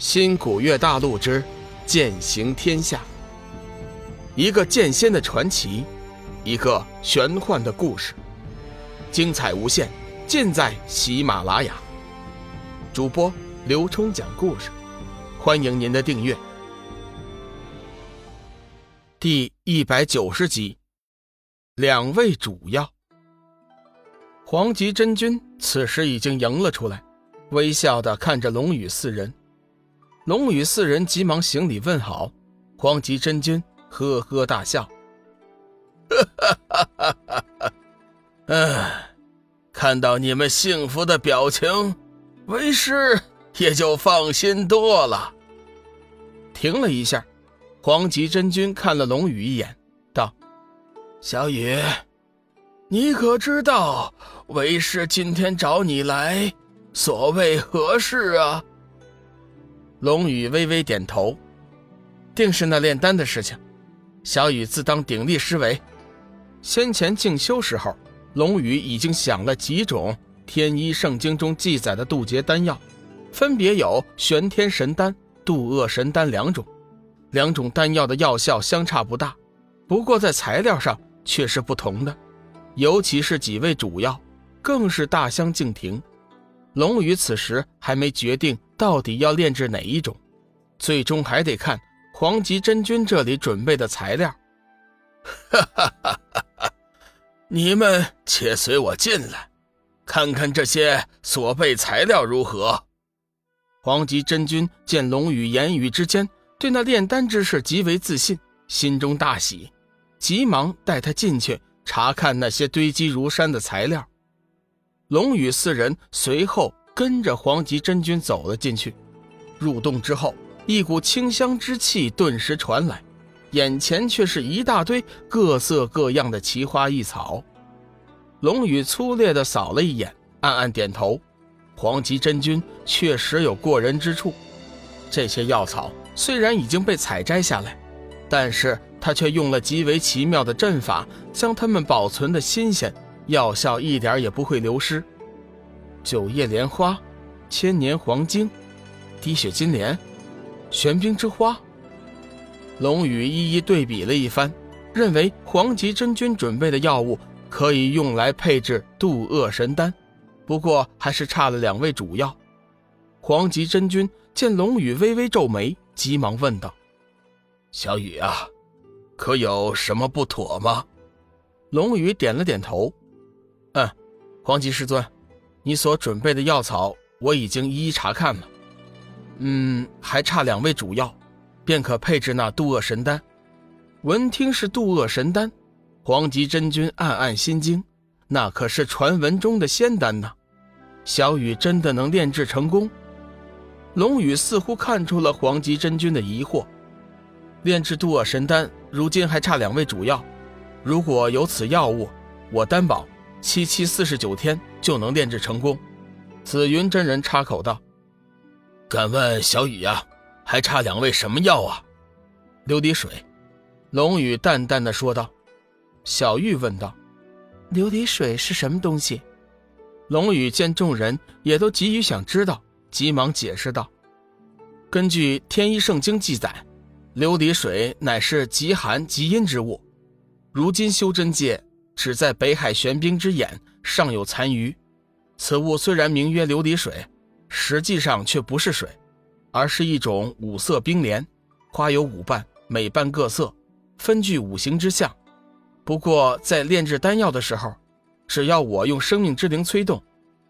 新古月大陆之剑行天下，一个剑仙的传奇，一个玄幻的故事，精彩无限，尽在喜马拉雅。主播刘冲讲故事，欢迎您的订阅。第一百九十集，两位主要。黄极真君此时已经迎了出来，微笑的看着龙宇四人。龙宇四人急忙行礼问好，黄极真君呵呵大笑：“哈哈哈哈哈！嗯，看到你们幸福的表情，为师也就放心多了。”停了一下，黄极真君看了龙宇一眼，道：“小雨，你可知道为师今天找你来，所谓何事啊？”龙宇微微点头，定是那炼丹的事情。小雨自当鼎力施为，先前静修时候，龙宇已经想了几种天一圣经中记载的渡劫丹药，分别有玄天神丹、渡厄神丹两种。两种丹药的药效相差不大，不过在材料上却是不同的，尤其是几味主药，更是大相径庭。龙宇此时还没决定。到底要炼制哪一种？最终还得看黄极真君这里准备的材料。哈哈哈哈哈！你们且随我进来，看看这些所备材料如何。黄极真君见龙宇言语之间对那炼丹之事极为自信，心中大喜，急忙带他进去查看那些堆积如山的材料。龙宇四人随后。跟着黄极真君走了进去，入洞之后，一股清香之气顿时传来，眼前却是一大堆各色各样的奇花异草。龙宇粗略地扫了一眼，暗暗点头。黄极真君确实有过人之处，这些药草虽然已经被采摘下来，但是他却用了极为奇妙的阵法，将它们保存的新鲜，药效一点也不会流失。九叶莲花、千年黄精、滴血金莲、玄冰之花。龙宇一一对比了一番，认为黄极真君准备的药物可以用来配置渡厄神丹，不过还是差了两味主药。黄极真君见龙宇微微皱眉，急忙问道：“小雨啊，可有什么不妥吗？”龙宇点了点头：“嗯，黄极师尊。”你所准备的药草，我已经一一查看了。嗯，还差两味主药，便可配置那渡厄神丹。闻听是渡厄神丹，黄极真君暗暗心惊，那可是传闻中的仙丹呐。小雨真的能炼制成功？龙宇似乎看出了黄极真君的疑惑。炼制渡厄神丹，如今还差两味主药。如果有此药物，我担保。七七四十九天就能炼制成功，紫云真人插口道：“敢问小雨呀，还差两味什么药啊？”琉璃水，龙宇淡淡的说道。小玉问道：“琉璃水是什么东西？”龙宇见众人也都急于想知道，急忙解释道：“根据《天一圣经》记载，琉璃水乃是极寒极阴之物，如今修真界。”只在北海玄冰之眼尚有残余，此物虽然名曰琉璃水，实际上却不是水，而是一种五色冰莲，花有五瓣，每瓣各色，分具五行之象。不过在炼制丹药的时候，只要我用生命之灵催动，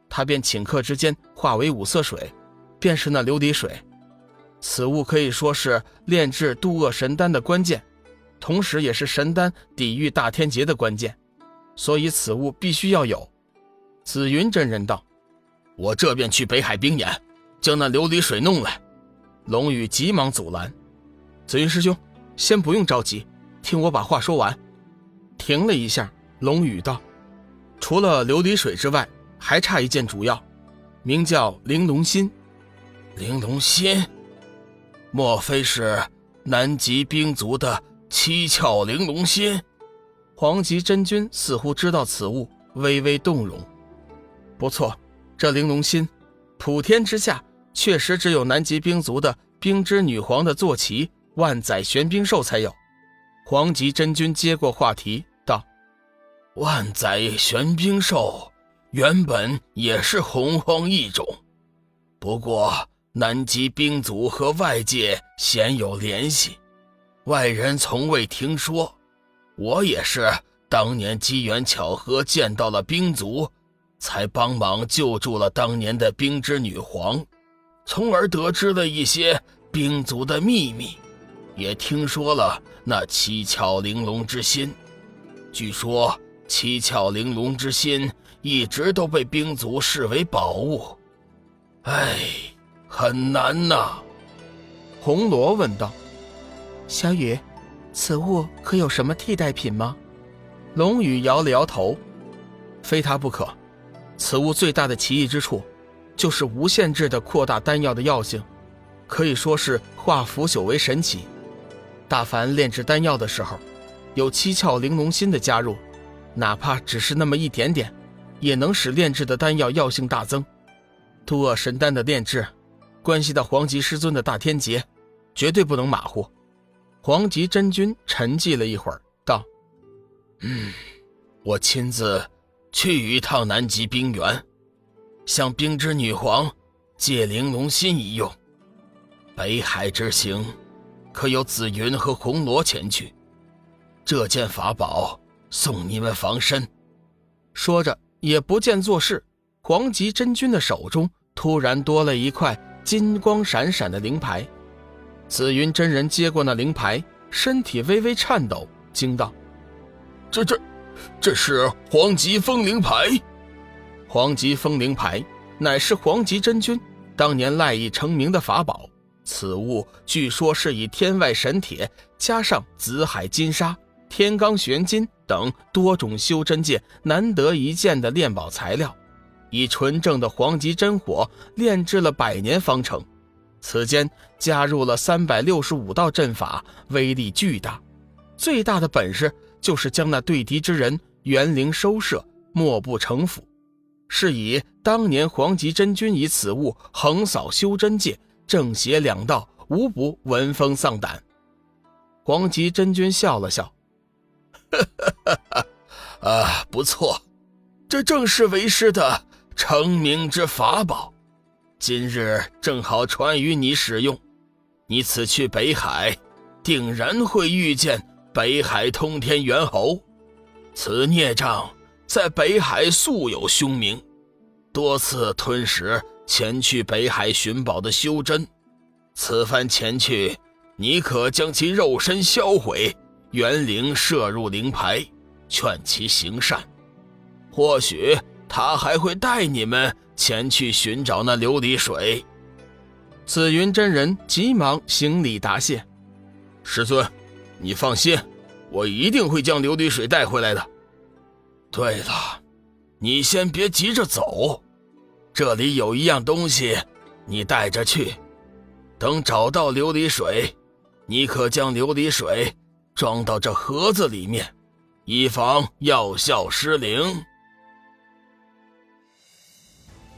它便顷刻之间化为五色水，便是那琉璃水。此物可以说是炼制渡厄神丹的关键，同时也是神丹抵御大天劫的关键。所以此物必须要有。紫云真人道：“我这便去北海冰岩，将那琉璃水弄来。”龙宇急忙阻拦：“紫云师兄，先不用着急，听我把话说完。”停了一下，龙宇道：“除了琉璃水之外，还差一件主药，名叫玲珑心。玲珑心，莫非是南极冰族的七窍玲珑心？”黄极真君似乎知道此物，微微动容。不错，这玲珑心，普天之下确实只有南极冰族的冰之女皇的坐骑万载玄冰兽才有。黄极真君接过话题道：“万载玄冰兽原本也是洪荒异种，不过南极冰族和外界鲜有联系，外人从未听说。我也是当年机缘巧合见到了冰族。”才帮忙救助了当年的冰之女皇，从而得知了一些冰族的秘密，也听说了那七窍玲珑之心。据说七窍玲珑之心一直都被冰族视为宝物，哎，很难呐。红罗问道：“小雨，此物可有什么替代品吗？”龙宇摇了摇头：“非它不可。”此物最大的奇异之处，就是无限制的扩大丹药的药性，可以说是化腐朽为神奇。大凡炼制丹药的时候，有七窍玲珑心的加入，哪怕只是那么一点点，也能使炼制的丹药药性大增。渡厄神丹的炼制，关系到黄极师尊的大天劫，绝对不能马虎。黄极真君沉寂了一会儿，道：“嗯，我亲自。”去一趟南极冰原，向冰之女皇借玲珑心一用。北海之行，可有紫云和红罗前去？这件法宝送你们防身。说着，也不见做事。黄极真君的手中突然多了一块金光闪闪的灵牌。紫云真人接过那灵牌，身体微微颤抖，惊道：“这这！”这是黄极风灵牌，黄极风灵牌乃是黄极真君当年赖以成名的法宝。此物据说是以天外神铁加上紫海金沙、天罡玄金等多种修真界难得一见的炼宝材料，以纯正的黄极真火炼制了百年方成。此间加入了三百六十五道阵法，威力巨大。最大的本事。就是将那对敌之人元灵收摄，莫不成府。是以当年黄极真君以此物横扫修真界，正邪两道无不闻风丧胆。黄极真君笑了笑：“啊，不错，这正是为师的成名之法宝。今日正好传与你使用。你此去北海，定然会遇见。”北海通天猿猴，此孽障在北海素有凶名，多次吞食前去北海寻宝的修真。此番前去，你可将其肉身销毁，元灵摄入灵牌，劝其行善。或许他还会带你们前去寻找那琉璃水。紫云真人急忙行礼答谢，师尊。你放心，我一定会将琉璃水带回来的。对了，你先别急着走，这里有一样东西，你带着去。等找到琉璃水，你可将琉璃水装到这盒子里面，以防药效失灵。